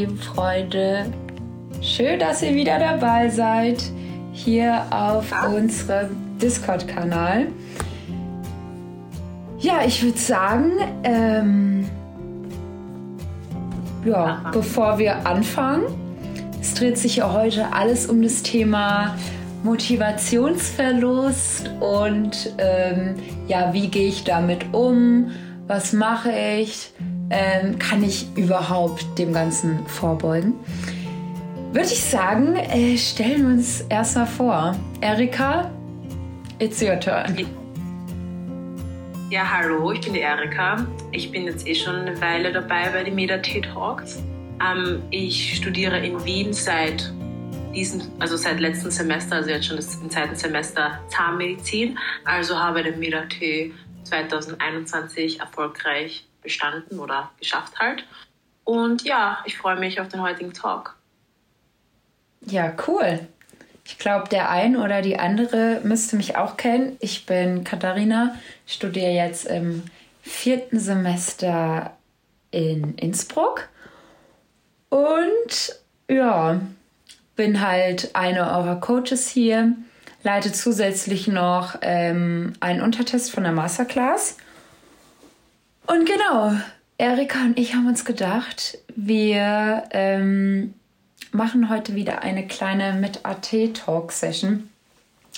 Lieben Freunde. Schön, dass ihr wieder dabei seid hier auf unserem Discord-Kanal. Ja, ich würde sagen, ähm, ja, bevor wir anfangen, es dreht sich ja heute alles um das Thema Motivationsverlust und ähm, ja, wie gehe ich damit um? Was mache ich? Ähm, kann ich überhaupt dem Ganzen vorbeugen? Würde ich sagen, äh, stellen wir uns erstmal vor. Erika, it's your turn. Ja, hallo, ich bin die Erika. Ich bin jetzt eh schon eine Weile dabei bei den Meda-T Talks. Ähm, ich studiere in Wien seit diesen, also seit letztem Semester, also jetzt schon das, im zweiten Semester Zahnmedizin. Also habe den Meda-T 2021 erfolgreich bestanden oder geschafft halt. Und ja, ich freue mich auf den heutigen Talk. Ja, cool. Ich glaube, der ein oder die andere müsste mich auch kennen. Ich bin Katharina, studiere jetzt im vierten Semester in Innsbruck und ja, bin halt eine eurer Coaches hier, leite zusätzlich noch ähm, einen Untertest von der Masterclass. Und genau, Erika und ich haben uns gedacht, wir ähm, machen heute wieder eine kleine mit AT-Talk-Session.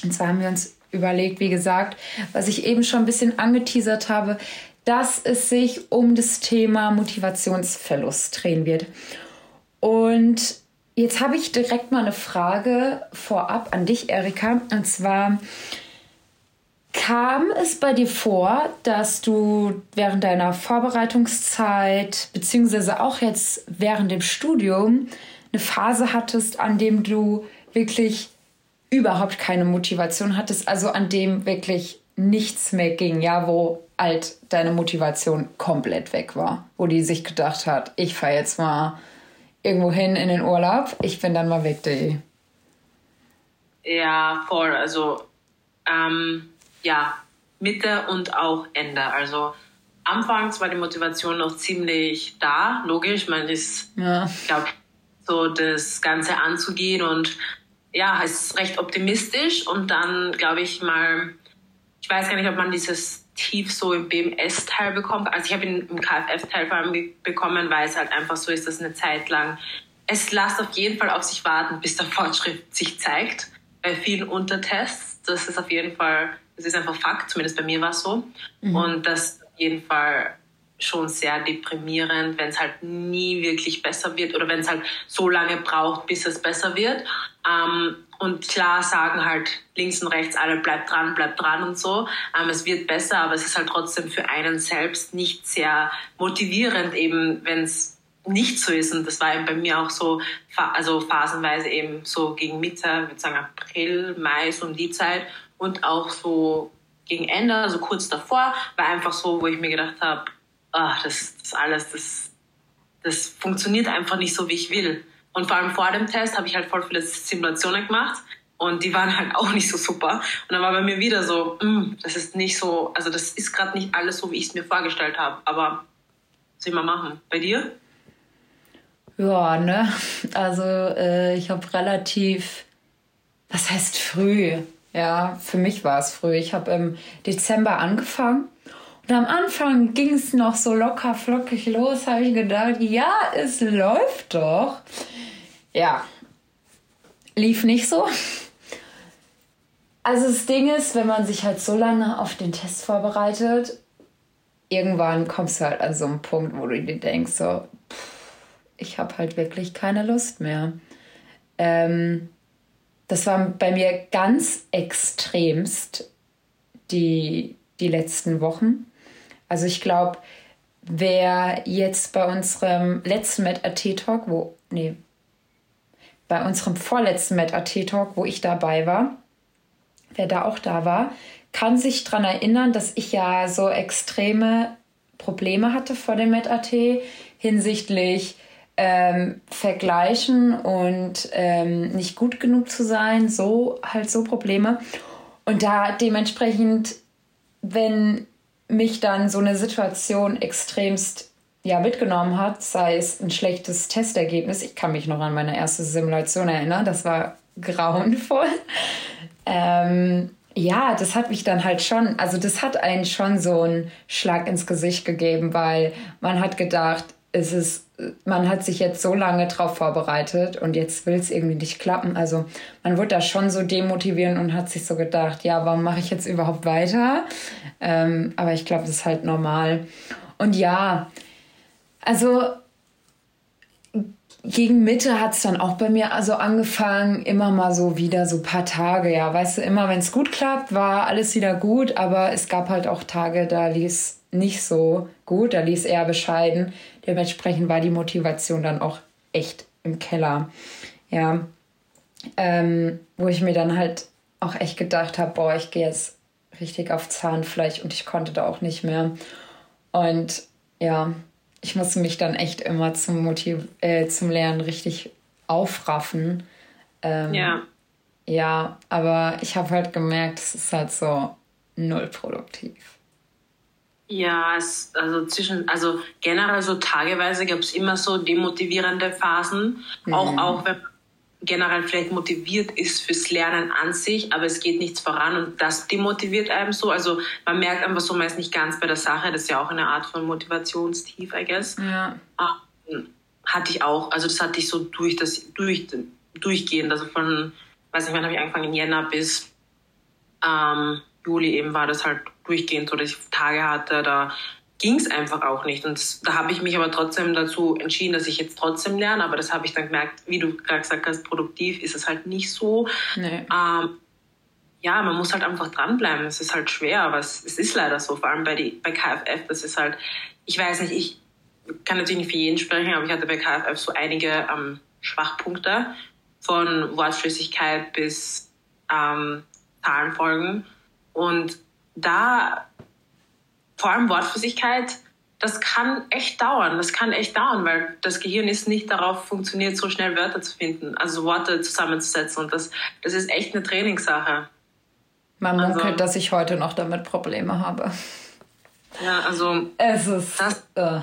Und zwar haben wir uns überlegt, wie gesagt, was ich eben schon ein bisschen angeteasert habe, dass es sich um das Thema Motivationsverlust drehen wird. Und jetzt habe ich direkt mal eine Frage vorab an dich, Erika. Und zwar, kam es bei dir vor, dass du während deiner Vorbereitungszeit, beziehungsweise auch jetzt während dem Studium, eine Phase hattest, an dem du wirklich überhaupt keine Motivation hattest, also an dem wirklich nichts mehr ging, ja, wo halt deine Motivation komplett weg war, wo die sich gedacht hat, ich fahre jetzt mal irgendwo hin in den Urlaub, ich bin dann mal weg, die. Ja, voll, also ähm, ja, Mitte und auch Ende, also Anfangs war die Motivation noch ziemlich da, logisch, man ist, ja. ich glaube, so das Ganze anzugehen und ja, es ist recht optimistisch und dann glaube ich mal, ich weiß gar nicht, ob man dieses Tief so im BMS-Teil bekommt. Also ich habe ihn im KFF-Teil vor allem bekommen, weil es halt einfach so ist, dass eine Zeit lang es lasst auf jeden Fall auf sich warten, bis der Fortschritt sich zeigt. Bei vielen Untertests, das ist auf jeden Fall, das ist einfach Fakt, zumindest bei mir war es so. Mhm. Und das auf jeden Fall schon sehr deprimierend, wenn es halt nie wirklich besser wird oder wenn es halt so lange braucht, bis es besser wird. Ähm, und klar sagen halt links und rechts alle, bleibt dran, bleibt dran und so. Ähm, es wird besser, aber es ist halt trotzdem für einen selbst nicht sehr motivierend, eben wenn es nicht so ist. Und das war eben bei mir auch so, also phasenweise eben so gegen Mitte, ich würde sagen April, Mai, so um die Zeit. Und auch so gegen Ende, also kurz davor, war einfach so, wo ich mir gedacht habe, ach, das, das alles, das, das funktioniert einfach nicht so, wie ich will. Und vor allem vor dem Test habe ich halt voll viele Simulationen gemacht und die waren halt auch nicht so super. Und dann war bei mir wieder so, mm, das ist nicht so, also das ist gerade nicht alles so, wie ich es mir vorgestellt habe. Aber was ich mal machen? Bei dir? Ja, ne? Also äh, ich habe relativ, was heißt früh? Ja, für mich war es früh. Ich habe im Dezember angefangen und am Anfang ging es noch so locker flockig los, habe ich gedacht, ja, es läuft doch. Ja, lief nicht so. Also das Ding ist, wenn man sich halt so lange auf den Test vorbereitet, irgendwann kommst du halt an so einen Punkt, wo du dir denkst, so, pff, ich habe halt wirklich keine Lust mehr. Ähm, das war bei mir ganz extremst die, die letzten Wochen. Also ich glaube, wer jetzt bei unserem letzten Met-AT-Talk, wo, nee, bei unserem vorletzten Met-AT-Talk, wo ich dabei war, wer da auch da war, kann sich daran erinnern, dass ich ja so extreme Probleme hatte vor dem Met-AT hinsichtlich ähm, Vergleichen und ähm, nicht gut genug zu sein, so halt so Probleme. Und da dementsprechend, wenn mich dann so eine Situation extremst ja, mitgenommen hat, sei es ein schlechtes Testergebnis. Ich kann mich noch an meine erste Simulation erinnern, das war grauenvoll. Ähm, ja, das hat mich dann halt schon, also das hat einen schon so einen Schlag ins Gesicht gegeben, weil man hat gedacht, es ist, man hat sich jetzt so lange drauf vorbereitet und jetzt will es irgendwie nicht klappen. Also man wurde da schon so demotivieren und hat sich so gedacht, ja, warum mache ich jetzt überhaupt weiter? Ähm, aber ich glaube, das ist halt normal. Und ja, also gegen Mitte hat es dann auch bei mir also angefangen, immer mal so wieder so paar Tage, ja, weißt du, immer wenn es gut klappt, war alles wieder gut, aber es gab halt auch Tage, da lief nicht so gut, da lief eher bescheiden. Dementsprechend war die Motivation dann auch echt im Keller. Ja, ähm, wo ich mir dann halt auch echt gedacht habe, boah, ich gehe jetzt richtig auf Zahnfleisch und ich konnte da auch nicht mehr. Und ja, ich musste mich dann echt immer zum, Motiv äh, zum Lernen richtig aufraffen. Ähm, ja. Ja, aber ich habe halt gemerkt, es ist halt so null produktiv. Ja, es, also zwischen, also generell so tageweise gab es immer so demotivierende Phasen. Mhm. Auch, auch wenn man generell vielleicht motiviert ist fürs Lernen an sich, aber es geht nichts voran und das demotiviert einem so. Also man merkt einfach so, man ist nicht ganz bei der Sache. Das ist ja auch eine Art von Motivationstief, I guess. Ja. Ähm, hatte ich auch. Also das hatte ich so durch das, durch, durchgehend. Also von, weiß nicht, wann habe ich angefangen, in Jänner bis ähm, Juli eben war das halt durchgehend so, dass ich Tage hatte, da ging es einfach auch nicht. Und da habe ich mich aber trotzdem dazu entschieden, dass ich jetzt trotzdem lerne. Aber das habe ich dann gemerkt, wie du gerade gesagt hast, produktiv ist es halt nicht so. Nee. Ähm, ja, man muss halt einfach dranbleiben. Es ist halt schwer, aber es, es ist leider so, vor allem bei, die, bei KFF. Das ist halt, ich weiß nicht, ich kann natürlich nicht für jeden sprechen, aber ich hatte bei KFF so einige ähm, Schwachpunkte von Wortflüssigkeit bis ähm, Zahlenfolgen. Und da vor allem Wortflüssigkeit, das kann echt dauern. Das kann echt dauern, weil das Gehirn ist nicht darauf funktioniert, so schnell Wörter zu finden, also Worte zusammenzusetzen. Und das, das ist echt eine Trainingssache. Man munkelt, also, dass ich heute noch damit Probleme habe. Ja, also es ist das, uh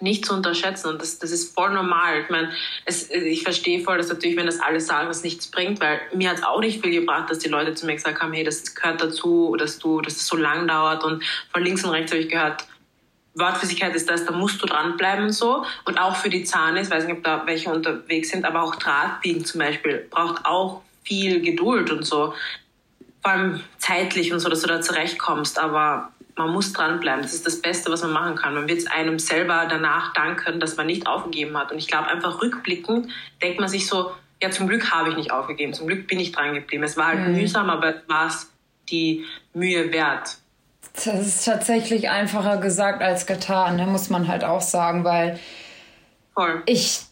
nicht zu unterschätzen. Und das, das ist voll normal. Ich meine, es, ich verstehe voll, dass natürlich, wenn das alle sagen, das nichts bringt, weil mir hat es auch nicht viel gebracht, dass die Leute zu mir gesagt haben, hey, das gehört dazu, dass du, dass es so lang dauert. Und von links und rechts habe ich gehört, Wortflüssigkeit ist das, da musst du dranbleiben und so. Und auch für die Zahne, ich weiß nicht, ob da welche unterwegs sind, aber auch Drahtbiegen zum Beispiel braucht auch viel Geduld und so. Vor allem zeitlich und so, dass du da zurechtkommst. Aber man muss dranbleiben. Das ist das Beste, was man machen kann. Man wird es einem selber danach danken, dass man nicht aufgegeben hat. Und ich glaube, einfach rückblickend denkt man sich so, ja, zum Glück habe ich nicht aufgegeben. Zum Glück bin ich dran geblieben. Es war halt mhm. mühsam, aber war es die Mühe wert. Das ist tatsächlich einfacher gesagt als getan, da muss man halt auch sagen, weil Voll. ich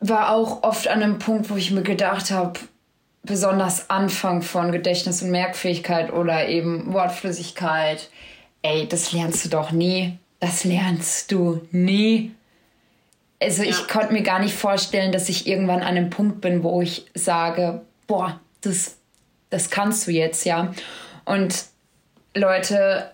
war auch oft an einem Punkt, wo ich mir gedacht habe, besonders Anfang von Gedächtnis und Merkfähigkeit oder eben Wortflüssigkeit, ey, das lernst du doch nie. Das lernst du nie. Also ja. ich konnte mir gar nicht vorstellen, dass ich irgendwann an einem Punkt bin, wo ich sage, boah, das, das kannst du jetzt, ja. Und Leute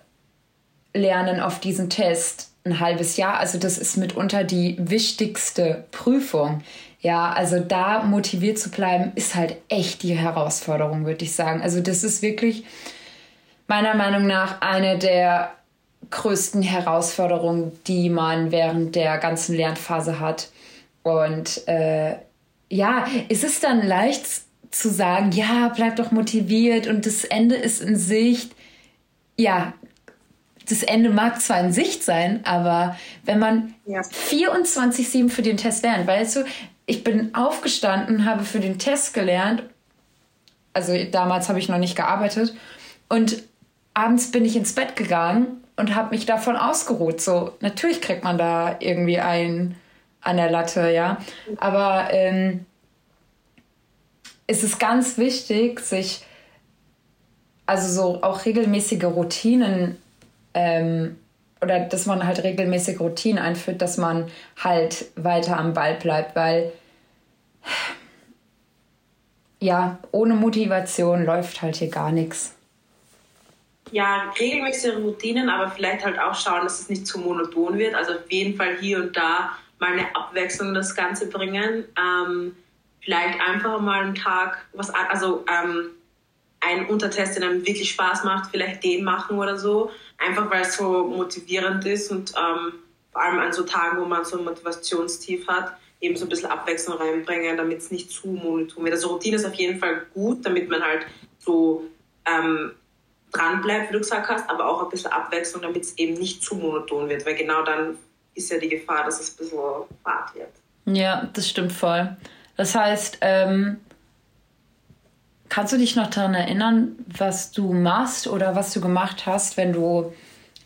lernen auf diesen Test ein halbes Jahr. Also das ist mitunter die wichtigste Prüfung. Ja, also da motiviert zu bleiben, ist halt echt die Herausforderung, würde ich sagen. Also das ist wirklich meiner Meinung nach eine der größten Herausforderungen, die man während der ganzen Lernphase hat. Und äh, ja, ist es dann leicht zu sagen, ja, bleib doch motiviert und das Ende ist in Sicht. Ja, das Ende mag zwar in Sicht sein, aber wenn man ja. 24-7 für den Test lernt, weißt du, ich bin aufgestanden, habe für den Test gelernt. Also damals habe ich noch nicht gearbeitet. Und abends bin ich ins Bett gegangen und habe mich davon ausgeruht. So, natürlich kriegt man da irgendwie einen an der Latte, ja. Aber ähm, es ist ganz wichtig, sich also so auch regelmäßige Routinen ähm, oder dass man halt regelmäßig Routinen einführt, dass man halt weiter am Ball bleibt, weil ja, ohne Motivation läuft halt hier gar nichts. ja, regelmäßige Routinen, aber vielleicht halt auch schauen, dass es nicht zu monoton wird. Also auf jeden Fall hier und da mal eine Abwechslung das Ganze bringen. Ähm, vielleicht einfach mal einen Tag was, also ähm, einen Untertest, der einem wirklich Spaß macht, vielleicht den machen oder so. Einfach weil es so motivierend ist und ähm, vor allem an so Tagen, wo man so ein Motivationstief hat, eben so ein bisschen Abwechslung reinbringen, damit es nicht zu monoton wird. Also Routine ist auf jeden Fall gut, damit man halt so ähm, dran bleibt, wie du gesagt hast, aber auch ein bisschen Abwechslung, damit es eben nicht zu monoton wird, weil genau dann ist ja die Gefahr, dass es ein bisschen fad wird. Ja, das stimmt voll. Das heißt, ähm, kannst du dich noch daran erinnern, was du machst oder was du gemacht hast, wenn du,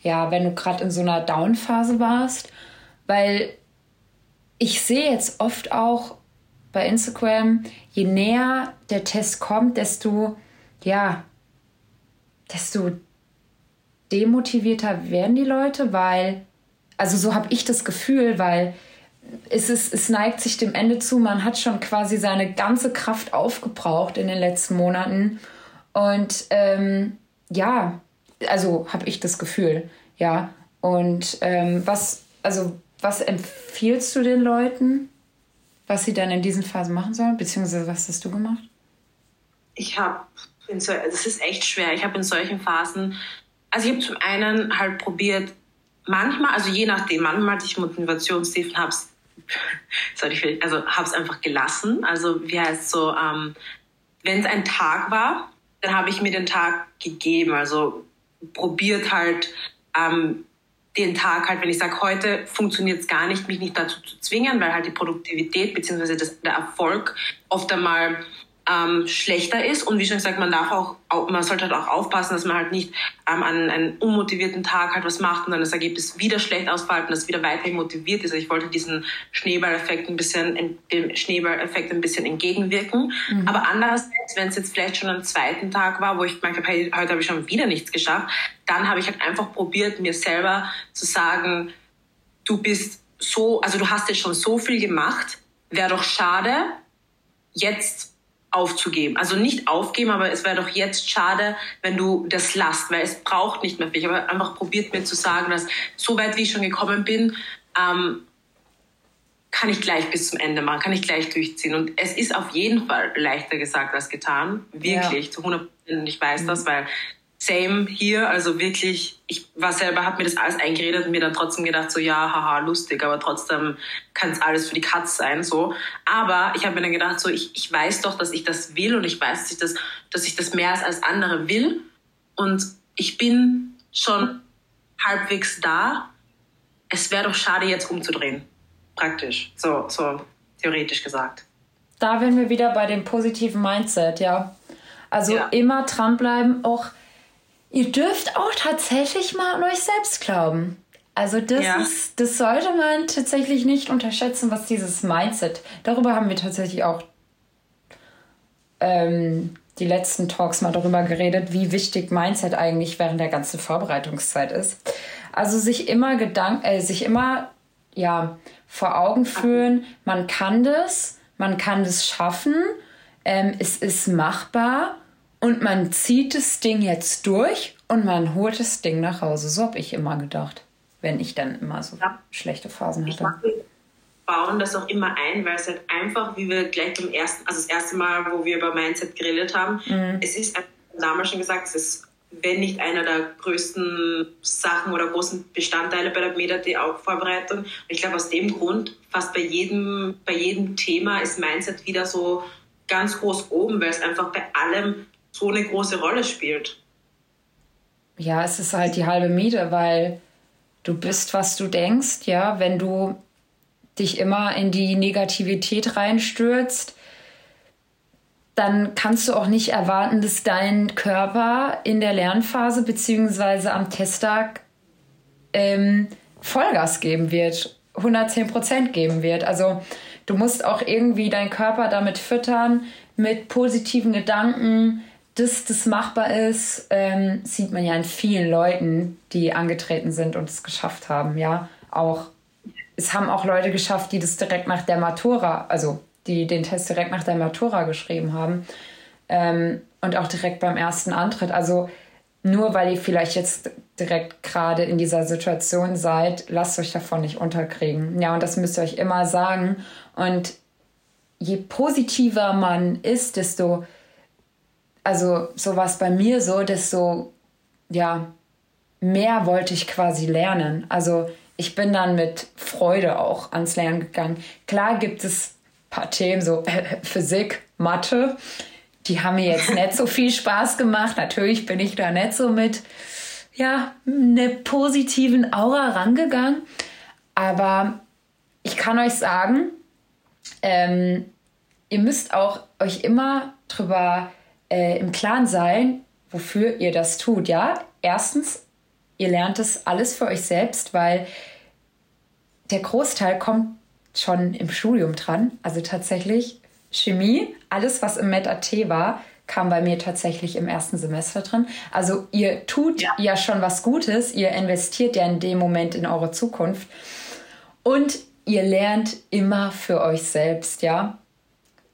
ja, wenn du gerade in so einer Down-Phase warst? Weil ich sehe jetzt oft auch bei Instagram, je näher der Test kommt, desto, ja, desto demotivierter werden die Leute, weil, also so habe ich das Gefühl, weil es, ist, es neigt sich dem Ende zu, man hat schon quasi seine ganze Kraft aufgebraucht in den letzten Monaten. Und ähm, ja, also habe ich das Gefühl, ja. Und ähm, was, also was empfiehlst du den Leuten, was sie dann in diesen Phasen machen sollen? Beziehungsweise was hast du gemacht? Ich habe in so, das ist echt schwer. Ich habe in solchen Phasen, also ich habe zum einen halt probiert, manchmal, also je nachdem, manchmal hatte ich Motivationstiefen, habe es also habe einfach gelassen. Also wie heißt so, ähm, wenn es ein Tag war, dann habe ich mir den Tag gegeben. Also probiert halt ähm, den Tag halt, wenn ich sage, heute funktioniert es gar nicht, mich nicht dazu zu zwingen, weil halt die Produktivität bzw. der Erfolg oft einmal ähm, schlechter ist. Und wie schon gesagt, man darf auch, man sollte halt auch aufpassen, dass man halt nicht ähm, an einem unmotivierten Tag halt was macht und dann das Ergebnis wieder schlecht ausfällt und das wieder weiterhin motiviert ist. Also ich wollte diesen Schneeballeffekt ein bisschen, dem Schneeballeffekt ein bisschen entgegenwirken. Mhm. Aber andererseits, wenn es jetzt vielleicht schon am zweiten Tag war, wo ich gemerkt habe, hey, heute habe ich schon wieder nichts geschafft, dann habe ich halt einfach probiert, mir selber zu sagen, du bist so, also du hast jetzt schon so viel gemacht, wäre doch schade, jetzt aufzugeben. Also nicht aufgeben, aber es wäre doch jetzt schade, wenn du das lasst, weil es braucht nicht mehr viel. Ich habe einfach probiert mir zu sagen, dass so weit wie ich schon gekommen bin, ähm, kann ich gleich bis zum Ende machen, kann ich gleich durchziehen. Und es ist auf jeden Fall leichter gesagt als getan. Wirklich, ja. zu 100 Prozent. Ich weiß mhm. das, weil same hier, also wirklich, ich war selber, habe mir das alles eingeredet und mir dann trotzdem gedacht, so ja, haha, lustig, aber trotzdem kann es alles für die Katz sein, so. Aber ich habe mir dann gedacht, so ich, ich weiß doch, dass ich das will und ich weiß, dass ich das, dass ich das mehr als andere will und ich bin schon halbwegs da. Es wäre doch schade, jetzt umzudrehen, praktisch, so, so theoretisch gesagt. Da wären wir wieder bei dem positiven Mindset, ja. Also ja. immer dranbleiben, auch Ihr dürft auch tatsächlich mal an euch selbst glauben. Also das ja. ist, das sollte man tatsächlich nicht unterschätzen, was dieses Mindset. Darüber haben wir tatsächlich auch ähm, die letzten Talks mal darüber geredet, wie wichtig Mindset eigentlich während der ganzen Vorbereitungszeit ist. Also sich immer Gedanken, äh, sich immer ja vor Augen führen, man kann das, man kann das schaffen, ähm, es ist machbar und man zieht das Ding jetzt durch und man holt das Ding nach Hause. So habe ich immer gedacht, wenn ich dann immer so ja. schlechte Phasen hatte. Ich mache, bauen das auch immer ein, weil es halt einfach, wie wir gleich beim ersten, also das erste Mal, wo wir über Mindset geredet haben, mhm. es ist, damals schon gesagt, es ist, wenn nicht einer der größten Sachen oder großen Bestandteile bei der MetaD-Vorbereitung. Und ich glaube, aus dem Grund, fast bei jedem, bei jedem Thema ist Mindset wieder so ganz groß oben, weil es einfach bei allem so eine große Rolle spielt. Ja, es ist halt die halbe Miete, weil du bist, was du denkst, ja, wenn du dich immer in die Negativität reinstürzt, dann kannst du auch nicht erwarten, dass dein Körper in der Lernphase bzw. am Testtag ähm, Vollgas geben wird, 110 Prozent geben wird. Also du musst auch irgendwie deinen Körper damit füttern, mit positiven Gedanken, dass das machbar ist, ähm, sieht man ja in vielen Leuten, die angetreten sind und es geschafft haben. Ja, auch es haben auch Leute geschafft, die das direkt nach der Matura, also die den Test direkt nach der Matura geschrieben haben ähm, und auch direkt beim ersten Antritt. Also nur weil ihr vielleicht jetzt direkt gerade in dieser Situation seid, lasst euch davon nicht unterkriegen. Ja, und das müsst ihr euch immer sagen. Und je positiver man ist, desto, also so war es bei mir so, desto, ja, mehr wollte ich quasi lernen. Also ich bin dann mit Freude auch ans Lernen gegangen. Klar gibt es ein paar Themen, so äh, Physik, Mathe, die haben mir jetzt nicht so viel Spaß gemacht. Natürlich bin ich da nicht so mit, ja, einer positiven Aura rangegangen. Aber ich kann euch sagen, ähm, ihr müsst auch euch immer drüber äh, im Klaren sein, wofür ihr das tut. Ja, erstens, ihr lernt es alles für euch selbst, weil der Großteil kommt schon im Studium dran. Also tatsächlich Chemie, alles was im Med-AT war, kam bei mir tatsächlich im ersten Semester drin. Also ihr tut ja. ja schon was Gutes, ihr investiert ja in dem Moment in eure Zukunft und ihr lernt immer für euch selbst, ja.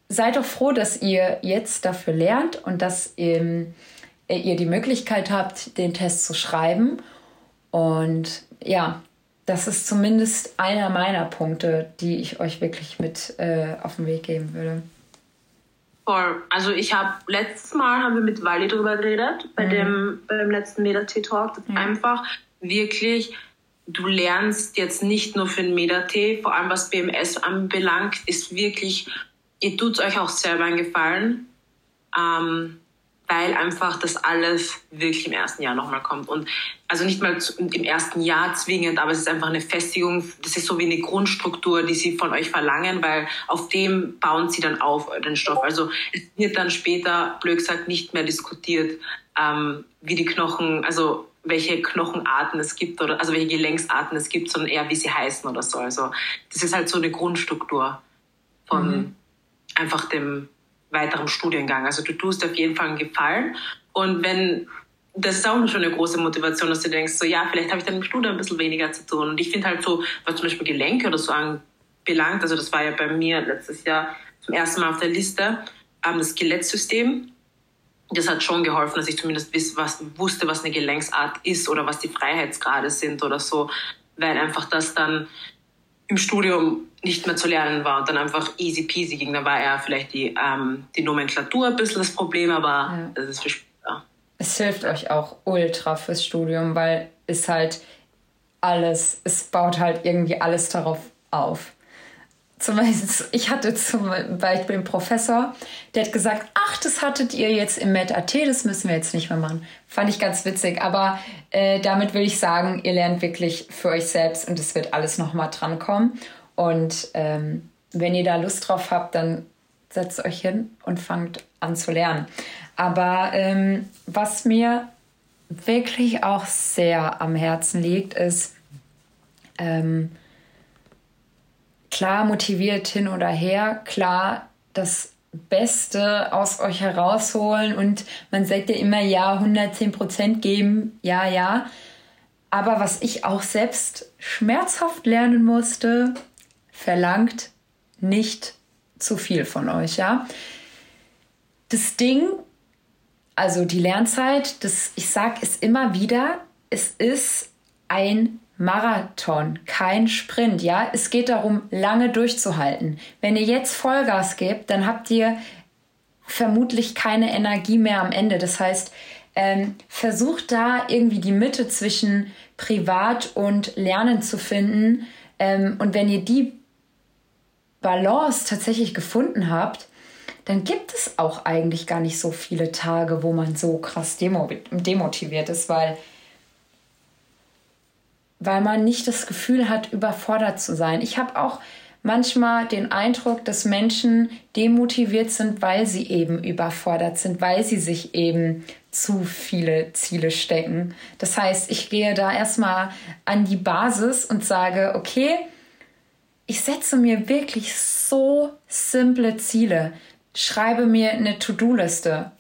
Seid doch froh, dass ihr jetzt dafür lernt und dass ihr, ihr die Möglichkeit habt, den Test zu schreiben. Und ja, das ist zumindest einer meiner Punkte, die ich euch wirklich mit äh, auf den Weg geben würde. Voll. Also ich habe letztes Mal haben wir mit Wally drüber geredet bei mhm. dem beim letzten Meda-T Talk. Mhm. Einfach wirklich, du lernst jetzt nicht nur für den Meda-T, vor allem was BMS anbelangt, ist wirklich, ihr tut euch auch selber einen Gefallen. Ähm, weil einfach das alles wirklich im ersten Jahr nochmal kommt. Und also nicht mal im ersten Jahr zwingend, aber es ist einfach eine Festigung, das ist so wie eine Grundstruktur, die sie von euch verlangen, weil auf dem bauen sie dann auf den Stoff. Also es wird dann später, blöd gesagt, nicht mehr diskutiert, ähm, wie die Knochen, also welche Knochenarten es gibt oder also welche Gelenksarten es gibt, sondern eher wie sie heißen oder so. Also das ist halt so eine Grundstruktur von mhm. Einfach dem weiterem Studiengang. Also du tust auf jeden Fall einen Gefallen. Und wenn, das ist auch schon eine große Motivation, dass du denkst, so ja, vielleicht habe ich dann im Studium ein bisschen weniger zu tun. Und ich finde halt so, was zum Beispiel Gelenke oder so anbelangt, also das war ja bei mir letztes Jahr zum ersten Mal auf der Liste, ähm, das Skelettsystem. Das hat schon geholfen, dass ich zumindest wiss, was, wusste, was eine Gelenksart ist oder was die Freiheitsgrade sind oder so, weil einfach das dann im Studium nicht mehr zu lernen war und dann einfach easy peasy ging. Da war eher vielleicht die, ähm, die Nomenklatur ein bisschen das Problem, aber ja. das ist für später. Es hilft euch auch ultra fürs Studium, weil es halt alles, es baut halt irgendwie alles darauf auf. Zum Beispiel, ich hatte zum Beispiel einen Professor, der hat gesagt, ach, das hattet ihr jetzt im Med.at, das müssen wir jetzt nicht mehr machen. Fand ich ganz witzig, aber äh, damit will ich sagen, ihr lernt wirklich für euch selbst und es wird alles nochmal drankommen. Und ähm, wenn ihr da Lust drauf habt, dann setzt euch hin und fangt an zu lernen. Aber ähm, was mir wirklich auch sehr am Herzen liegt, ist, ähm, klar motiviert hin oder her, klar das Beste aus euch herausholen und man sagt ja immer, ja, 110 Prozent geben, ja, ja. Aber was ich auch selbst schmerzhaft lernen musste, verlangt nicht zu viel von euch, ja. Das Ding, also die Lernzeit, das, ich sage es immer wieder, es ist ein Marathon, kein Sprint, ja. Es geht darum, lange durchzuhalten. Wenn ihr jetzt Vollgas gebt, dann habt ihr vermutlich keine Energie mehr am Ende. Das heißt, ähm, versucht da irgendwie die Mitte zwischen Privat und Lernen zu finden. Ähm, und wenn ihr die Balance tatsächlich gefunden habt, dann gibt es auch eigentlich gar nicht so viele Tage, wo man so krass demotiviert ist, weil weil man nicht das Gefühl hat, überfordert zu sein. Ich habe auch manchmal den Eindruck, dass Menschen demotiviert sind, weil sie eben überfordert sind, weil sie sich eben zu viele Ziele stecken. Das heißt, ich gehe da erstmal an die Basis und sage, okay, ich setze mir wirklich so simple Ziele. Schreibe mir eine To-Do-Liste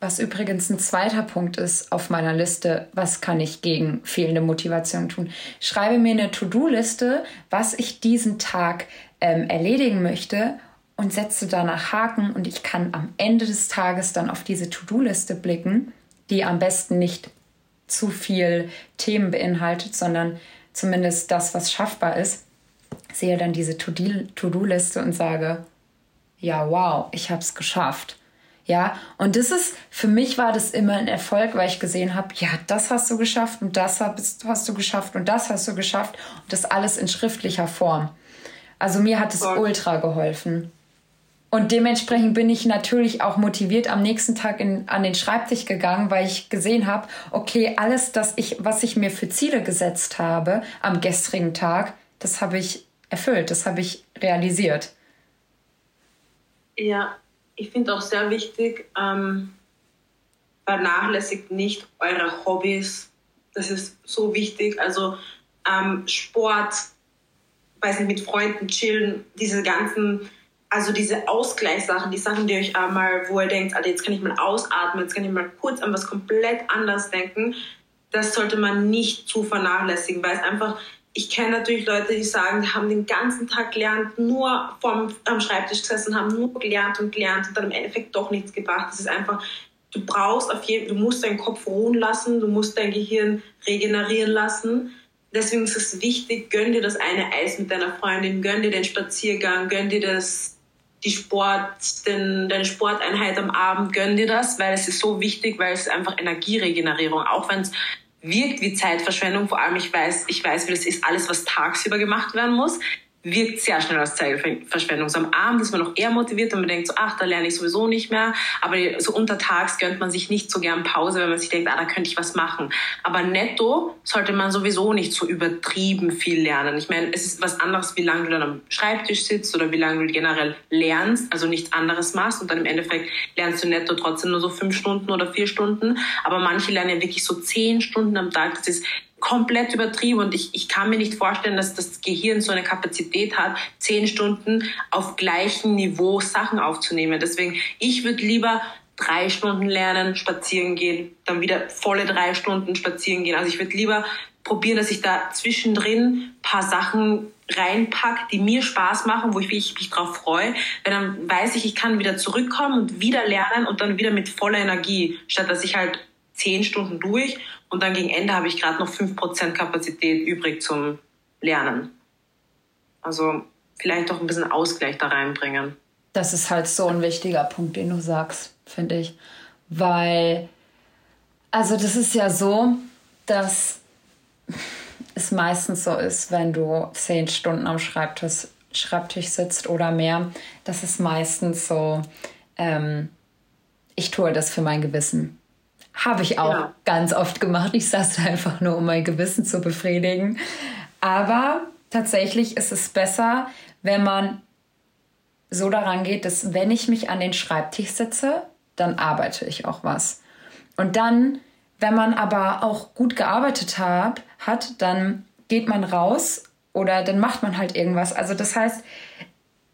was übrigens ein zweiter Punkt ist auf meiner Liste, was kann ich gegen fehlende Motivation tun? Schreibe mir eine To-Do-Liste, was ich diesen Tag ähm, erledigen möchte und setze danach Haken und ich kann am Ende des Tages dann auf diese To-Do-Liste blicken, die am besten nicht zu viel Themen beinhaltet, sondern zumindest das, was schaffbar ist, sehe dann diese To-Do-Liste und sage, ja, wow, ich habe es geschafft. Ja, und das ist, für mich war das immer ein Erfolg, weil ich gesehen habe, ja, das hast du geschafft und das hast du geschafft und das hast du geschafft und das alles in schriftlicher Form. Also mir hat es ultra geholfen. Und dementsprechend bin ich natürlich auch motiviert am nächsten Tag in, an den Schreibtisch gegangen, weil ich gesehen habe, okay, alles, das ich, was ich mir für Ziele gesetzt habe am gestrigen Tag, das habe ich erfüllt, das habe ich realisiert. Ja, ich finde auch sehr wichtig, ähm, vernachlässigt nicht eure Hobbys. Das ist so wichtig. Also ähm, Sport, weiß nicht, mit Freunden chillen, diese ganzen also diese Ausgleichssachen, die Sachen, die euch einmal, wo ihr denkt, also jetzt kann ich mal ausatmen, jetzt kann ich mal kurz an was komplett anders denken, das sollte man nicht zu vernachlässigen, weil es einfach, ich kenne natürlich Leute, die sagen, die haben den ganzen Tag gelernt, nur vom, am Schreibtisch gesessen, haben nur gelernt und gelernt und dann im Endeffekt doch nichts gebracht. Das ist einfach, du brauchst auf jeden, du musst deinen Kopf ruhen lassen, du musst dein Gehirn regenerieren lassen deswegen ist es wichtig, gönn dir das eine Eis mit deiner Freundin, gönn dir den Spaziergang, gönn dir das die Sport, den, deine Sporteinheit am Abend, gönn dir das, weil es ist so wichtig, weil es einfach Energieregenerierung, auch wenn es wirkt wie Zeitverschwendung, vor allem ich weiß, ich weiß, wie das ist, alles, was tagsüber gemacht werden muss, wirkt sehr schnell als Zeitverschwendung. So am Abend ist man noch eher motiviert und man denkt so, ach, da lerne ich sowieso nicht mehr. Aber so untertags gönnt man sich nicht so gern Pause, wenn man sich denkt, ah, da könnte ich was machen. Aber netto sollte man sowieso nicht so übertrieben viel lernen. Ich meine, es ist was anderes, wie lange du dann am Schreibtisch sitzt oder wie lange du generell lernst, also nichts anderes machst und dann im Endeffekt lernst du netto trotzdem nur so fünf Stunden oder vier Stunden. Aber manche lernen ja wirklich so zehn Stunden am Tag. Das ist komplett übertrieben und ich, ich kann mir nicht vorstellen, dass das Gehirn so eine Kapazität hat, zehn Stunden auf gleichem Niveau Sachen aufzunehmen. Deswegen, ich würde lieber drei Stunden lernen, spazieren gehen, dann wieder volle drei Stunden spazieren gehen. Also ich würde lieber probieren, dass ich da zwischendrin paar Sachen reinpack, die mir Spaß machen, wo ich mich, mich drauf freue, weil dann weiß ich, ich kann wieder zurückkommen und wieder lernen und dann wieder mit voller Energie, statt dass ich halt zehn Stunden durch und dann gegen Ende habe ich gerade noch 5% Kapazität übrig zum Lernen. Also vielleicht auch ein bisschen Ausgleich da reinbringen. Das ist halt so ein wichtiger Punkt, den du sagst, finde ich. Weil, also das ist ja so, dass es meistens so ist, wenn du zehn Stunden am Schreibtisch, Schreibtisch sitzt oder mehr, das ist meistens so, ähm, ich tue das für mein Gewissen. Habe ich auch ja. ganz oft gemacht. Ich saß da einfach nur, um mein Gewissen zu befriedigen. Aber tatsächlich ist es besser, wenn man so daran geht, dass wenn ich mich an den Schreibtisch setze, dann arbeite ich auch was. Und dann, wenn man aber auch gut gearbeitet hat, hat, dann geht man raus oder dann macht man halt irgendwas. Also das heißt,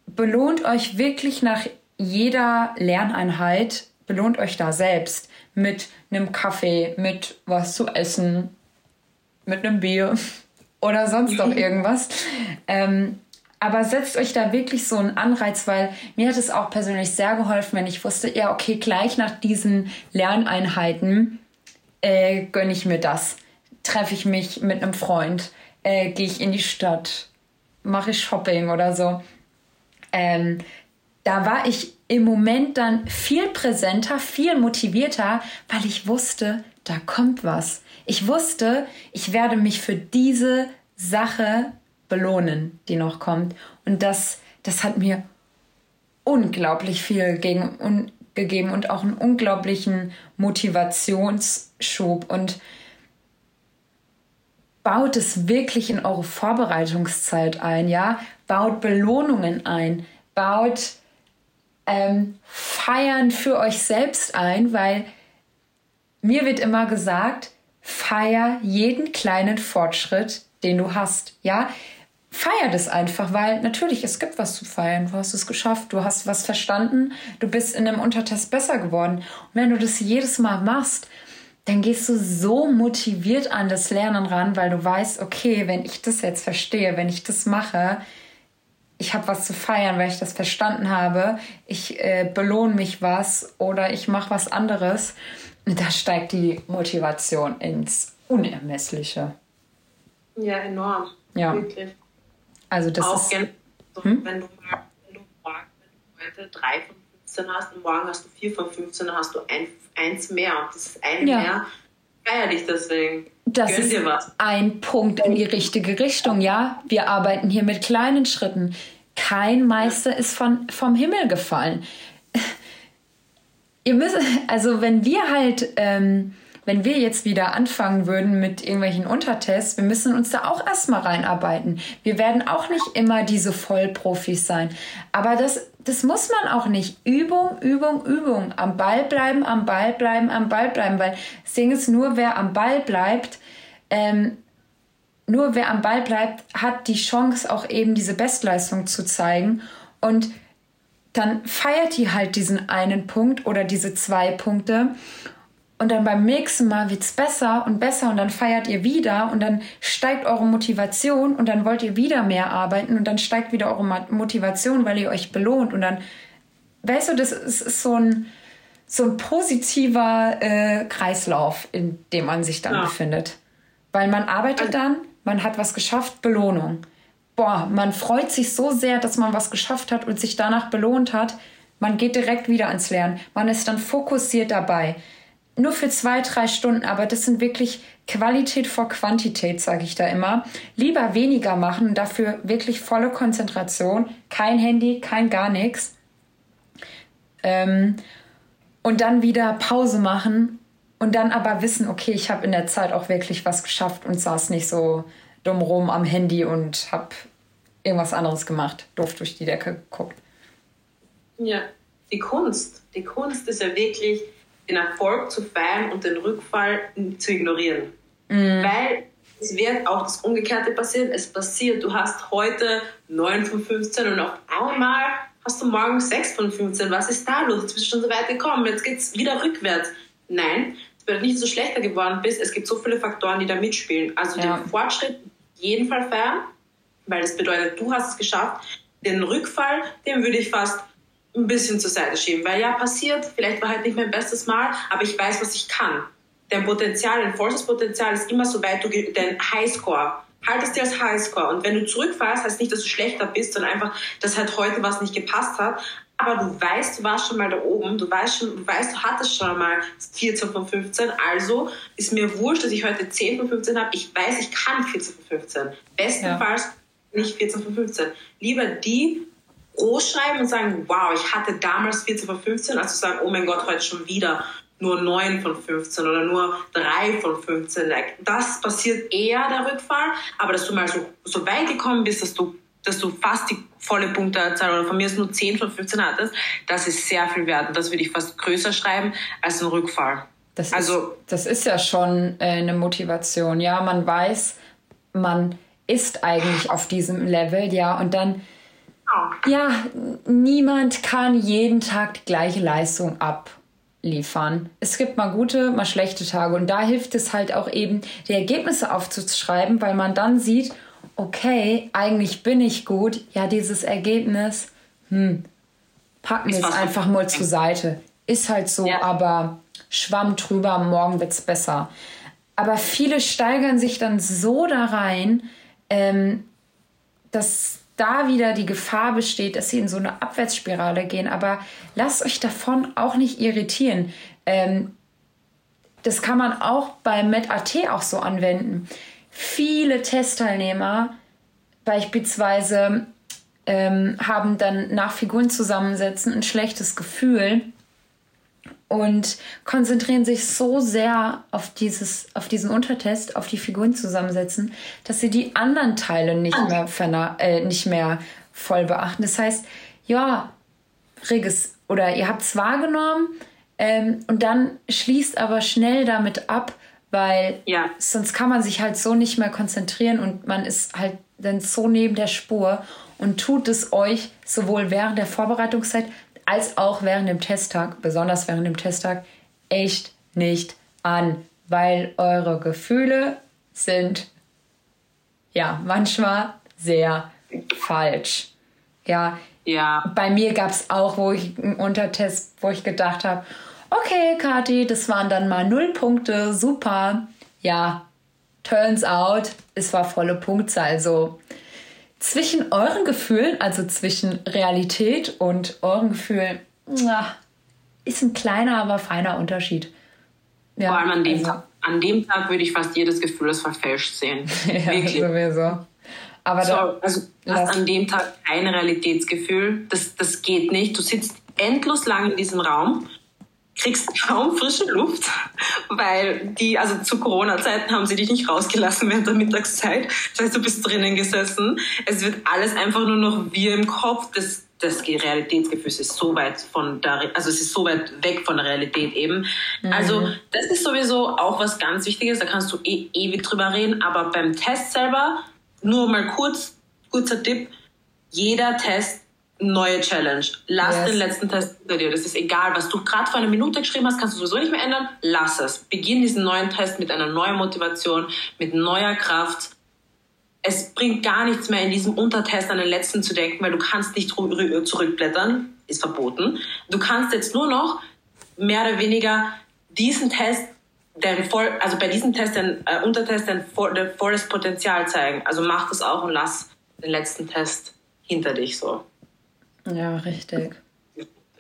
belohnt euch wirklich nach jeder Lerneinheit, belohnt euch da selbst mit einem Kaffee, mit was zu essen, mit einem Bier oder sonst noch irgendwas. Ähm, aber setzt euch da wirklich so einen Anreiz, weil mir hat es auch persönlich sehr geholfen, wenn ich wusste, ja, okay, gleich nach diesen Lerneinheiten äh, gönne ich mir das. Treffe ich mich mit einem Freund, äh, gehe ich in die Stadt, mache ich Shopping oder so. Ähm, da war ich im Moment dann viel präsenter, viel motivierter, weil ich wusste, da kommt was. Ich wusste, ich werde mich für diese Sache belohnen, die noch kommt. Und das, das hat mir unglaublich viel gegen, un, gegeben und auch einen unglaublichen Motivationsschub. Und baut es wirklich in eure Vorbereitungszeit ein, ja? Baut Belohnungen ein, baut ähm, Feiern für euch selbst ein, weil mir wird immer gesagt, feier jeden kleinen Fortschritt, den du hast. Ja, feier das einfach, weil natürlich es gibt was zu feiern. Du hast es geschafft, du hast was verstanden, du bist in einem Untertest besser geworden. Und wenn du das jedes Mal machst, dann gehst du so motiviert an das Lernen ran, weil du weißt, okay, wenn ich das jetzt verstehe, wenn ich das mache, ich habe was zu feiern, weil ich das verstanden habe. Ich äh, belohne mich was oder ich mache was anderes. da steigt die Motivation ins Unermessliche. Ja, enorm. Ja. Wirklich. Also das Auch ist... Hm? Wenn, du, wenn, du, wenn du heute drei von 15 hast und morgen hast du vier von 15, dann hast du ein, eins mehr. Und das ist ein ja. mehr. Feier dich deswegen. Das Gönn ist ein Punkt in die richtige Richtung, ja. Wir arbeiten hier mit kleinen Schritten. Kein Meister ist von, vom Himmel gefallen. Ihr müsst, also wenn wir halt, ähm, wenn wir jetzt wieder anfangen würden mit irgendwelchen Untertests, wir müssen uns da auch erstmal reinarbeiten. Wir werden auch nicht immer diese Vollprofis sein. Aber das, das muss man auch nicht. Übung, Übung, Übung. Am Ball bleiben, am Ball bleiben, am Ball bleiben. Weil das Ding ist, nur wer am Ball bleibt, ähm, nur wer am Ball bleibt, hat die Chance, auch eben diese Bestleistung zu zeigen. Und dann feiert ihr halt diesen einen Punkt oder diese zwei Punkte. Und dann beim nächsten Mal wird es besser und besser und dann feiert ihr wieder und dann steigt eure Motivation und dann wollt ihr wieder mehr arbeiten und dann steigt wieder eure Motivation, weil ihr euch belohnt und dann, weißt du, das ist, ist so ein, so ein positiver äh, Kreislauf, in dem man sich dann ja. befindet. Weil man arbeitet dann, man hat was geschafft, Belohnung. Boah, man freut sich so sehr, dass man was geschafft hat und sich danach belohnt hat. Man geht direkt wieder ans Lernen. Man ist dann fokussiert dabei. Nur für zwei, drei Stunden, aber das sind wirklich Qualität vor Quantität, sage ich da immer. Lieber weniger machen, dafür wirklich volle Konzentration, kein Handy, kein gar nichts. Ähm, und dann wieder Pause machen und dann aber wissen, okay, ich habe in der Zeit auch wirklich was geschafft und saß nicht so dumm rum am Handy und habe irgendwas anderes gemacht, doof durch die Decke geguckt. Ja, die Kunst. Die Kunst ist ja wirklich, den Erfolg zu feiern und den Rückfall zu ignorieren. Mhm. Weil es wird auch das Umgekehrte passieren. Es passiert, du hast heute 9 von 15 und auf einmal hast du morgen 6 von 15. Was ist da los? Jetzt bist du schon so weit gekommen. Jetzt geht es wieder rückwärts. Nein, weil du nicht so schlechter geworden bist. Es gibt so viele Faktoren, die da mitspielen. Also ja. den Fortschritt jeden Fall feiern, weil das bedeutet, du hast es geschafft. Den Rückfall, den würde ich fast ein bisschen zur Seite schieben, weil ja passiert, vielleicht war halt nicht mein bestes Mal, aber ich weiß, was ich kann. Dein Potenzial, dein vollstes Potenzial ist immer so weit du dein Highscore halt es dir als Highscore. Und wenn du zurückfährst, heißt nicht, dass du schlechter bist, sondern einfach, dass halt heute was nicht gepasst hat aber du weißt, du warst schon mal da oben, du weißt schon, du weißt, du hattest schon mal 14 von 15, also ist mir wurscht, dass ich heute 10 von 15 habe, ich weiß, ich kann 14 von 15. Bestenfalls ja. nicht 14 von 15. Lieber die groß schreiben und sagen, wow, ich hatte damals 14 von 15, als zu sagen, oh mein Gott, heute schon wieder nur 9 von 15 oder nur 3 von 15. Das passiert eher, der Rückfall, aber dass du mal so, so weit gekommen bist, dass du dass du fast die volle Punktezahl oder von mir ist nur 10 von 15 hattest, das ist sehr viel wert. Und das würde ich fast größer schreiben als ein Rückfall. Das also, ist, das ist ja schon äh, eine Motivation. Ja, man weiß, man ist eigentlich auf diesem Level, ja, und dann. Ja, niemand kann jeden Tag die gleiche Leistung abliefern. Es gibt mal gute, mal schlechte Tage und da hilft es halt auch eben, die Ergebnisse aufzuschreiben, weil man dann sieht, okay, eigentlich bin ich gut, ja, dieses Ergebnis, hm, packen wir es einfach mal zur Seite. Ist halt so, ja. aber schwamm drüber, morgen wird es besser. Aber viele steigern sich dann so da rein, ähm, dass da wieder die Gefahr besteht, dass sie in so eine Abwärtsspirale gehen. Aber lasst euch davon auch nicht irritieren. Ähm, das kann man auch bei MedAT auch so anwenden viele Testteilnehmer beispielsweise ähm, haben dann nach Figuren zusammensetzen ein schlechtes Gefühl und konzentrieren sich so sehr auf dieses, auf diesen Untertest, auf die Figuren zusammensetzen, dass sie die anderen Teile nicht mehr, äh, nicht mehr voll beachten. Das heißt, ja, Regis, oder ihr habt es wahrgenommen ähm, und dann schließt aber schnell damit ab, weil ja. sonst kann man sich halt so nicht mehr konzentrieren und man ist halt dann so neben der Spur und tut es euch sowohl während der Vorbereitungszeit als auch während dem Testtag, besonders während dem Testtag, echt nicht an, weil eure Gefühle sind ja manchmal sehr falsch. Ja, ja. bei mir gab es auch, wo ich einen Untertest, wo ich gedacht habe, okay, Kathi, das waren dann mal null Punkte, super. Ja, turns out, es war volle Punktzahl. So zwischen euren Gefühlen, also zwischen Realität und euren Gefühlen, ist ein kleiner, aber feiner Unterschied. Ja, Vor allem an dem, also. Tag, an dem Tag würde ich fast jedes Gefühl als verfälscht sehen. ja, Wirklich. sowieso. Aber so, da, also du hast an dem Tag kein Realitätsgefühl. Das, das geht nicht. Du sitzt endlos lang in diesem Raum, kriegst kaum frische Luft, weil die, also zu Corona-Zeiten haben sie dich nicht rausgelassen während der Mittagszeit. Das heißt, du bist drinnen gesessen. Es wird alles einfach nur noch wie im Kopf. Das, das Realitätsgefühl ist so weit von der, also es ist so weit weg von der Realität eben. Mhm. Also das ist sowieso auch was ganz Wichtiges. Da kannst du eh ewig drüber reden. Aber beim Test selber nur mal kurz, kurzer Tipp. Jeder Test neue Challenge. Lass yes. den letzten Test hinter dir. Das ist egal, was du gerade vor einer Minute geschrieben hast, kannst du sowieso nicht mehr ändern. Lass es. Beginn diesen neuen Test mit einer neuen Motivation, mit neuer Kraft. Es bringt gar nichts mehr in diesem Untertest an den letzten zu denken, weil du kannst nicht zurückblättern. Ist verboten. Du kannst jetzt nur noch mehr oder weniger diesen Test dein voll, also bei diesem Test, dein äh, Untertest, dein, dein volles Potenzial zeigen. Also mach das auch und lass den letzten Test hinter dich so. Ja, richtig.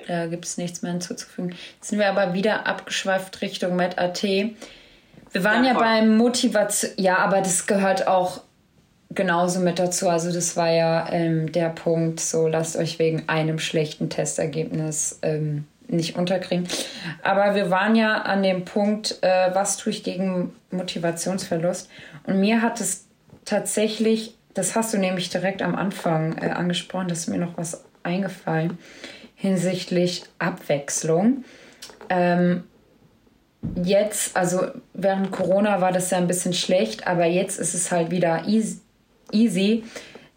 Da gibt es nichts mehr hinzuzufügen. Jetzt sind wir aber wieder abgeschweift Richtung MedAT. Wir waren ja, ja beim Motivation, ja, aber das gehört auch genauso mit dazu. Also das war ja ähm, der Punkt, so lasst euch wegen einem schlechten Testergebnis ähm, nicht unterkriegen. Aber wir waren ja an dem Punkt, äh, was tue ich gegen Motivationsverlust? Und mir hat es tatsächlich, das hast du nämlich direkt am Anfang äh, angesprochen, dass mir noch was eingefallen hinsichtlich Abwechslung. Ähm, jetzt, also während Corona war das ja ein bisschen schlecht, aber jetzt ist es halt wieder easy,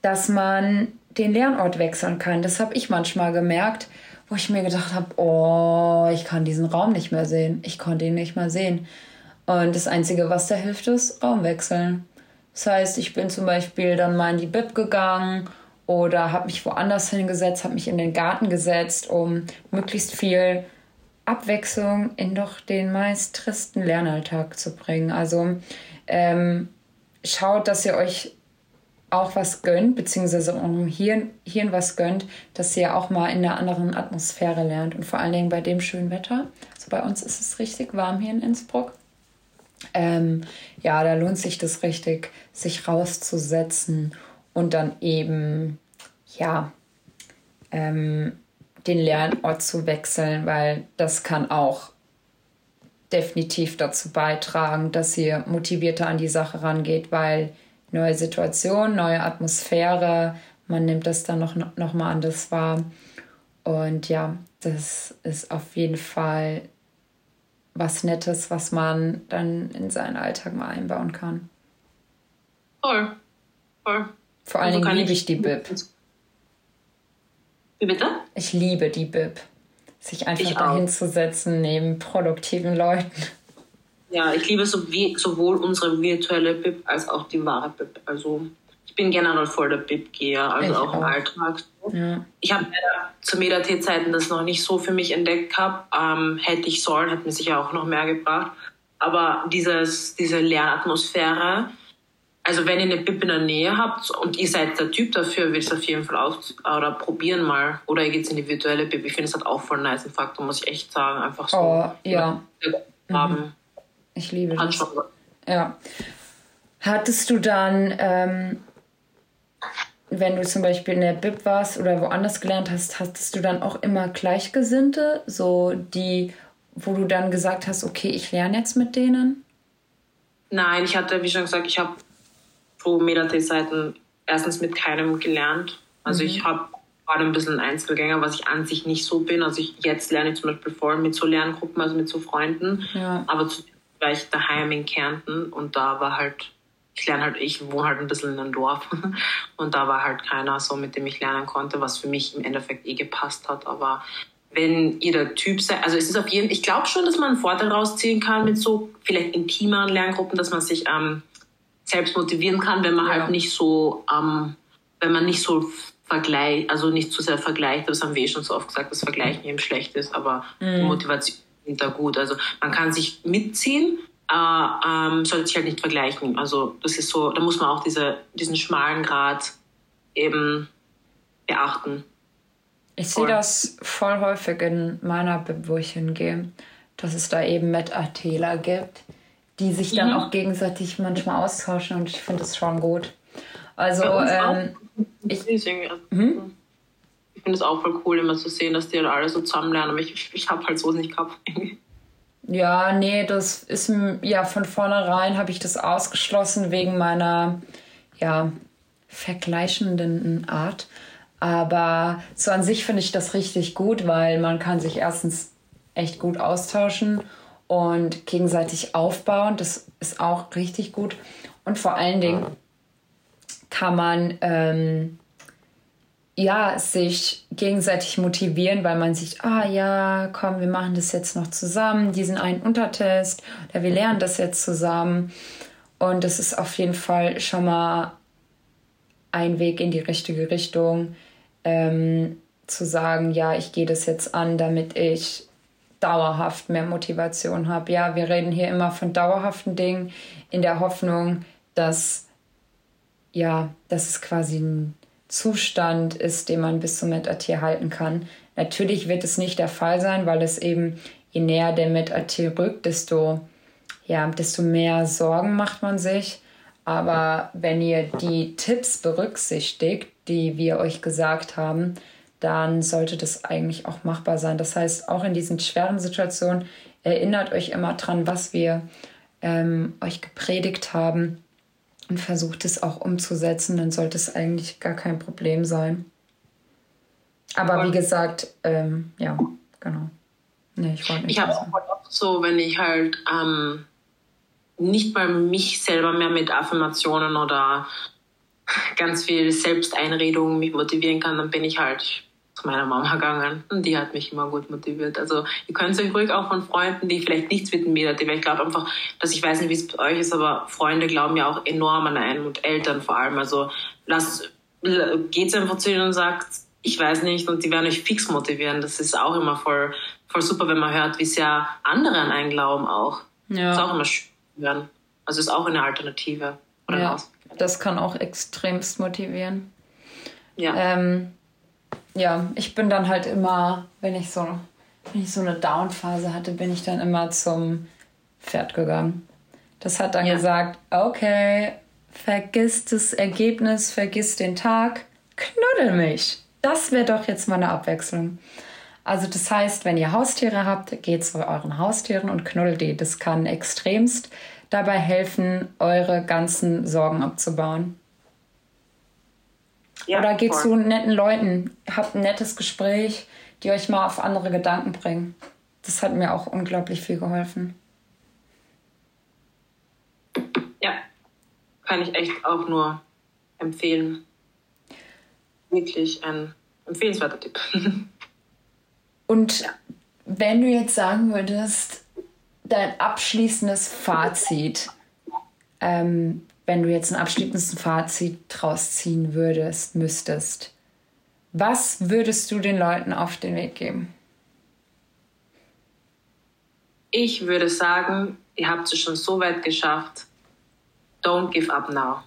dass man den Lernort wechseln kann. Das habe ich manchmal gemerkt wo ich mir gedacht habe, oh, ich kann diesen Raum nicht mehr sehen. Ich konnte ihn nicht mehr sehen. Und das Einzige, was da hilft, ist Raum wechseln. Das heißt, ich bin zum Beispiel dann mal in die Bib gegangen oder habe mich woanders hingesetzt, habe mich in den Garten gesetzt, um möglichst viel Abwechslung in doch den meist tristen Lernalltag zu bringen. Also ähm, schaut, dass ihr euch auch was gönnt, beziehungsweise eurem Hirn, Hirn was gönnt, dass ihr auch mal in einer anderen Atmosphäre lernt. Und vor allen Dingen bei dem schönen Wetter. Also bei uns ist es richtig warm hier in Innsbruck. Ähm, ja, da lohnt sich das richtig, sich rauszusetzen und dann eben, ja, ähm, den Lernort zu wechseln, weil das kann auch definitiv dazu beitragen, dass ihr motivierter an die Sache rangeht, weil neue Situation, neue Atmosphäre. Man nimmt das dann noch, noch mal anders wahr. Und ja, das ist auf jeden Fall was Nettes, was man dann in seinen Alltag mal einbauen kann. Voll. Voll. Vor allen also Dingen liebe ich die Bib. Wie bitte? Ich liebe die Bib. Sich einfach dahin zu setzen neben produktiven Leuten. Ja, ich liebe sowohl unsere virtuelle BIP als auch die wahre BIP. Also ich bin generell voll der BIP-Geher, also auch, auch, im Alltag. Ja. Ich habe zu MetaT-Zeiten das noch nicht so für mich entdeckt gehabt. Ähm, hätte ich sollen, hätte mir sicher auch noch mehr gebracht. Aber dieses, diese Lernatmosphäre, also wenn ihr eine BIP in der Nähe habt und ihr seid der Typ dafür, würde ich es auf jeden Fall auf oder probieren mal. Oder ihr geht in die virtuelle BIP. Ich finde es halt auch voll nice ein Faktor, muss ich echt sagen. Einfach so. Oh, ja. Haben. Mhm. Ich liebe das. Ja. Hattest du dann, ähm, wenn du zum Beispiel in der Bib warst oder woanders gelernt hast, hattest du dann auch immer Gleichgesinnte, so die, wo du dann gesagt hast, okay, ich lerne jetzt mit denen? Nein, ich hatte, wie schon gesagt, ich habe pro Medate-Seiten erstens mit keinem gelernt. Also mhm. ich habe gerade ein bisschen Einzelgänger, was ich an sich nicht so bin. Also ich jetzt lerne ich zum Beispiel voll mit so Lerngruppen, also mit so Freunden. Ja. Aber zu war ich daheim in Kärnten und da war halt, ich lerne halt, ich wohne halt ein bisschen in einem Dorf und da war halt keiner so, mit dem ich lernen konnte, was für mich im Endeffekt eh gepasst hat, aber wenn ihr der Typ seid, also es ist auf jeden Fall, ich glaube schon, dass man einen Vorteil rausziehen kann mit so vielleicht intimeren Lerngruppen, dass man sich ähm, selbst motivieren kann, wenn man ja. halt nicht so, ähm, wenn man nicht so vergleicht, also nicht zu sehr vergleicht, das haben wir eh schon so oft gesagt, dass Vergleichen eben schlecht ist, aber mhm. die Motivation da gut. Also man kann sich mitziehen, äh, ähm, sollte sich halt nicht vergleichen. Also das ist so, da muss man auch diese, diesen schmalen Grad eben beachten. Ich sehe das voll häufig in meiner Bib, wo ich hingehe, dass es da eben Met-Atela gibt, die sich dann mhm. auch gegenseitig manchmal austauschen und ich finde das schon gut. Also, ähm, ich, hm? ich finde es auch voll cool, immer zu sehen, dass die halt alle so zusammen lernen. Aber ich, ich habe halt so nicht gehabt. Ja, nee, das ist ja von vornherein habe ich das ausgeschlossen wegen meiner ja vergleichenden Art. Aber so an sich finde ich das richtig gut, weil man kann sich erstens echt gut austauschen und gegenseitig aufbauen. Das ist auch richtig gut. Und vor allen Dingen kann man ähm, ja sich gegenseitig motivieren, weil man sieht, ah ja, komm, wir machen das jetzt noch zusammen, diesen einen Untertest oder wir lernen das jetzt zusammen. Und das ist auf jeden Fall schon mal ein Weg in die richtige Richtung, ähm, zu sagen, ja, ich gehe das jetzt an, damit ich dauerhaft mehr Motivation habe. Ja, wir reden hier immer von dauerhaften Dingen in der Hoffnung, dass ja, dass es quasi ein Zustand ist, den man bis zum Metatir halten kann. Natürlich wird es nicht der Fall sein, weil es eben je näher der Metatir rückt, desto ja, desto mehr Sorgen macht man sich. Aber wenn ihr die Tipps berücksichtigt, die wir euch gesagt haben, dann sollte das eigentlich auch machbar sein. Das heißt, auch in diesen schweren Situationen erinnert euch immer dran, was wir ähm, euch gepredigt haben und versucht es auch umzusetzen, dann sollte es eigentlich gar kein Problem sein. Aber wie gesagt, ähm, ja, genau. Nee, ich wollte nicht. Ich habe auch so, wenn ich halt ähm, nicht mal mich selber mehr mit Affirmationen oder ganz viel Selbsteinredung mich motivieren kann, dann bin ich halt zu meiner Mama gegangen und die hat mich immer gut motiviert. Also ihr könnt euch ruhig auch von Freunden, die vielleicht nichts mit dem Med weil ich glaube einfach, dass ich weiß nicht, wie es bei euch ist, aber Freunde glauben ja auch enorm an einen und Eltern vor allem. Also lasst, geht's einfach zu ihnen und sagt, ich weiß nicht und die werden euch fix motivieren. Das ist auch immer voll, voll super, wenn man hört, wie sehr andere an einen glauben auch. Ja. Das ist auch immer schön. Also ist auch eine Alternative. Oder ja, das kann auch extremst motivieren. Ja. Ähm, ja, ich bin dann halt immer, wenn ich so, wenn ich so eine Down-Phase hatte, bin ich dann immer zum Pferd gegangen. Das hat dann ja. gesagt, okay, vergiss das Ergebnis, vergiss den Tag, knuddel mich. Das wäre doch jetzt mal eine Abwechslung. Also das heißt, wenn ihr Haustiere habt, geht zu euren Haustieren und knuddelt die. Das kann extremst dabei helfen, eure ganzen Sorgen abzubauen. Ja, Oder geht voll. zu netten Leuten, habt ein nettes Gespräch, die euch mal auf andere Gedanken bringen. Das hat mir auch unglaublich viel geholfen. Ja, kann ich echt auch nur empfehlen. Wirklich ein empfehlenswerter Tipp. Und wenn du jetzt sagen würdest, dein abschließendes Fazit, ähm, wenn du jetzt ein abschließendes Fazit draus ziehen würdest, müsstest, was würdest du den Leuten auf den Weg geben? Ich würde sagen, ihr habt es schon so weit geschafft. Don't give up now.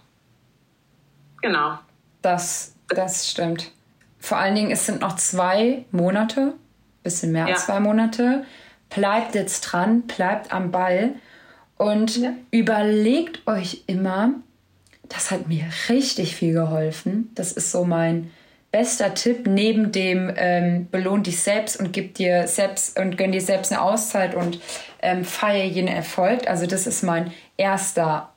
Genau. Das, das stimmt. Vor allen Dingen, es sind noch zwei Monate, bisschen mehr als ja. zwei Monate. Bleibt jetzt dran, bleibt am Ball und ja. überlegt euch immer, das hat mir richtig viel geholfen. Das ist so mein bester Tipp neben dem ähm, belohn dich selbst und gib dir selbst und gönn dir selbst eine Auszeit und ähm, feier jeden Erfolg. Also das ist mein erster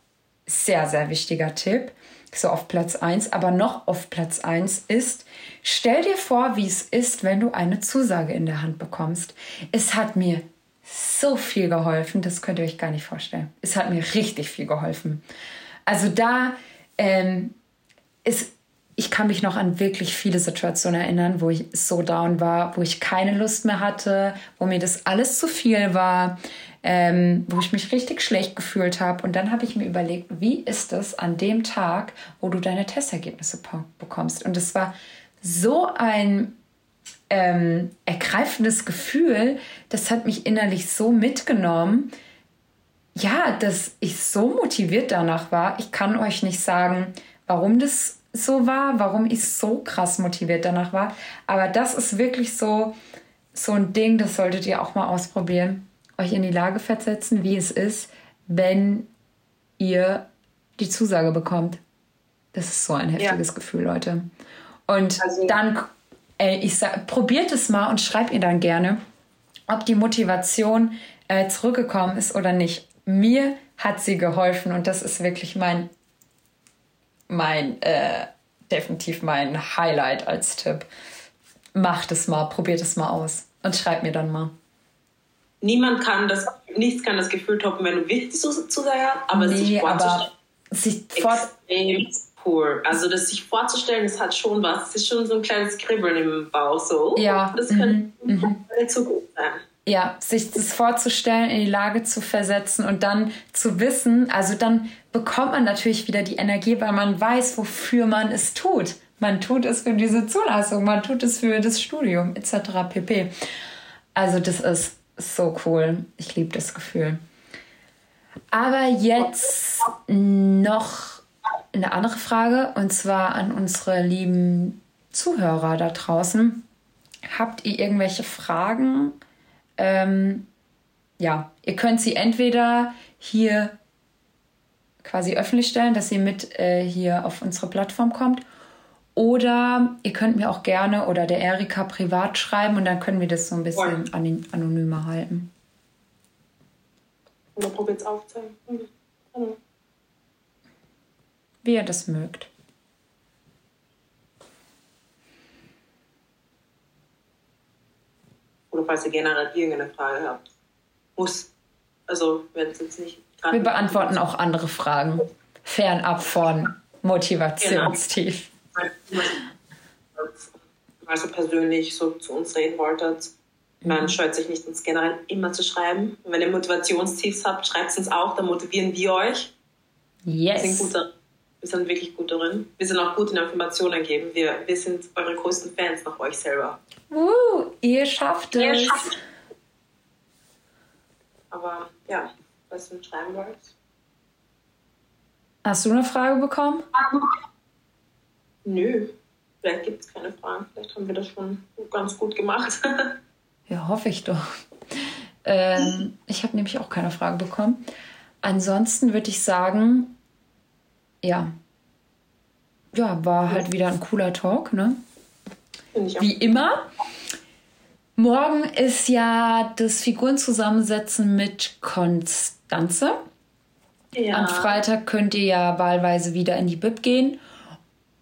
sehr, sehr wichtiger Tipp. So auf Platz 1. Aber noch auf Platz 1 ist, stell dir vor, wie es ist, wenn du eine Zusage in der Hand bekommst. Es hat mir so viel geholfen, das könnt ihr euch gar nicht vorstellen. Es hat mir richtig viel geholfen. Also da ähm, ist, ich kann mich noch an wirklich viele Situationen erinnern, wo ich so down war, wo ich keine Lust mehr hatte, wo mir das alles zu viel war, ähm, wo ich mich richtig schlecht gefühlt habe. Und dann habe ich mir überlegt, wie ist es an dem Tag, wo du deine Testergebnisse bekommst? Und es war so ein ähm, ergreifendes Gefühl, das hat mich innerlich so mitgenommen, ja, dass ich so motiviert danach war. Ich kann euch nicht sagen, warum das so war, warum ich so krass motiviert danach war. Aber das ist wirklich so, so ein Ding, das solltet ihr auch mal ausprobieren. Euch in die Lage versetzen, wie es ist, wenn ihr die Zusage bekommt. Das ist so ein heftiges ja. Gefühl, Leute. Und also, dann, ey, ich sag, probiert es mal und schreibt ihr dann gerne, ob die Motivation äh, zurückgekommen ist oder nicht. Mir hat sie geholfen und das ist wirklich mein, mein, äh, definitiv mein Highlight als Tipp. Macht es mal, probiert es mal aus und schreibt mir dann mal. Niemand kann das, nichts kann das Gefühl toppen, wenn du wirklich die Zusage hast, aber nee, sich vorzustellen, sich extrem cool. Also das sich vorzustellen, das hat schon was. Es ist schon so ein kleines Kribbeln im Bauch. So, ja. das könnte mhm. mhm. Zukunft sein. Ja, sich das vorzustellen, in die Lage zu versetzen und dann zu wissen, also dann bekommt man natürlich wieder die Energie, weil man weiß, wofür man es tut. Man tut es für diese Zulassung, man tut es für das Studium etc. pp. Also das ist so cool. Ich liebe das Gefühl. Aber jetzt noch eine andere Frage und zwar an unsere lieben Zuhörer da draußen. Habt ihr irgendwelche Fragen? Ähm, ja, ihr könnt sie entweder hier quasi öffentlich stellen, dass sie mit äh, hier auf unsere Plattform kommt. Oder ihr könnt mir auch gerne oder der Erika privat schreiben und dann können wir das so ein bisschen an anonymer halten. Oder probiert es aufzeigen. Mhm. Wie ihr das mögt. Oder falls ihr generell irgendeine Frage habt. Muss. Also, wenn es jetzt nicht. Wir beantworten auch andere Fragen. Fernab von Motivationstief. Genau. Also persönlich so zu uns reden wolltet, man mhm. scheut sich nicht, uns generell immer zu schreiben. wenn ihr Motivationstiefs habt, schreibt es uns auch, dann motivieren wir euch. Yes. Wir sind, gut, wir sind wirklich gut darin. Wir sind auch gut in Informationen geben. Wir, wir sind eure größten Fans nach euch selber. Uh, ihr schafft es. Ihr schafft. Aber ja, was du schreiben wollt. Hast du eine Frage bekommen? Nö, vielleicht gibt es keine Fragen. Vielleicht haben wir das schon ganz gut gemacht. Ja, hoffe ich doch. Ähm, ich habe nämlich auch keine Frage bekommen. Ansonsten würde ich sagen, ja, ja, war halt wieder ein cooler Talk, ne? Wie immer. Morgen ist ja das Figurenzusammensetzen mit Konstanze. Ja. Am Freitag könnt ihr ja wahlweise wieder in die Bib gehen.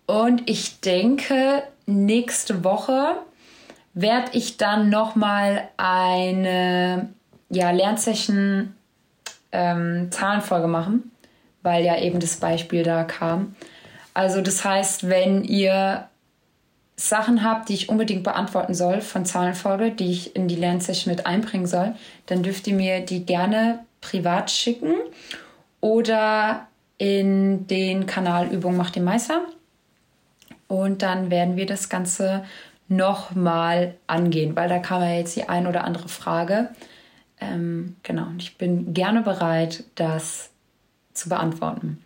Und ich denke, nächste Woche werde ich dann nochmal eine ja, Lernzeichen ähm, Zahlenfolge machen, weil ja eben das Beispiel da kam. Also das heißt, wenn ihr Sachen habt, die ich unbedingt beantworten soll von Zahlenfolge, die ich in die Lernzeichen mit einbringen soll, dann dürft ihr mir die gerne privat schicken oder in den Kanal Übung macht den Meister. Und dann werden wir das Ganze nochmal angehen, weil da kam ja jetzt die ein oder andere Frage. Ähm, genau, und ich bin gerne bereit, das zu beantworten.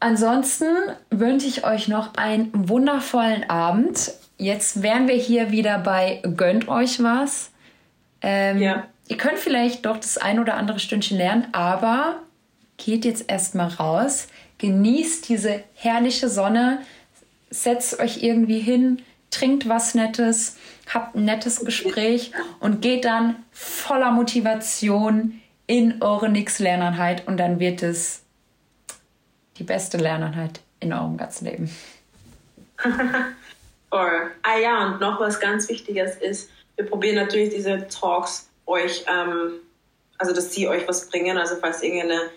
Ansonsten wünsche ich euch noch einen wundervollen Abend. Jetzt wären wir hier wieder bei Gönnt euch was. Ähm, ja. Ihr könnt vielleicht doch das ein oder andere Stündchen lernen, aber geht jetzt erstmal raus, genießt diese herrliche Sonne, setzt euch irgendwie hin, trinkt was Nettes, habt ein nettes Gespräch und geht dann voller Motivation in eure Nix-Lerneinheit und dann wird es die beste Lerneinheit in eurem ganzen Leben. Voll. Ah ja, und noch was ganz Wichtiges ist, wir probieren natürlich diese Talks euch, ähm, also dass sie euch was bringen. Also falls ihr irgendeine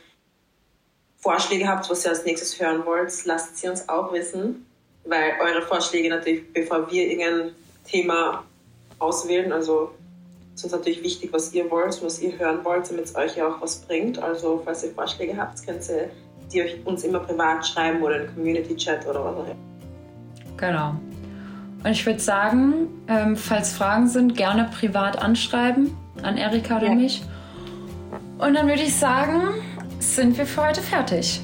Vorschläge habt, was ihr als nächstes hören wollt, lasst sie uns auch wissen weil eure Vorschläge natürlich, bevor wir irgendein Thema auswählen, also es ist natürlich wichtig, was ihr wollt, was ihr hören wollt, damit es euch ja auch was bringt. Also falls ihr Vorschläge habt, könnt ihr die euch uns immer privat schreiben oder in Community Chat oder was auch immer. Genau. Und ich würde sagen, ähm, falls Fragen sind, gerne privat anschreiben an Erika oder ja. mich. Und dann würde ich sagen, sind wir für heute fertig.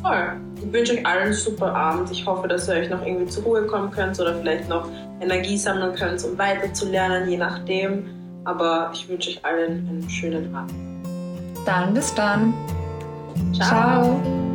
Toll. Ich wünsche euch allen einen super Abend. Ich hoffe, dass ihr euch noch irgendwie zur Ruhe kommen könnt oder vielleicht noch Energie sammeln könnt, um weiterzulernen, je nachdem. Aber ich wünsche euch allen einen schönen Abend. Dann bis dann. Ciao. Ciao.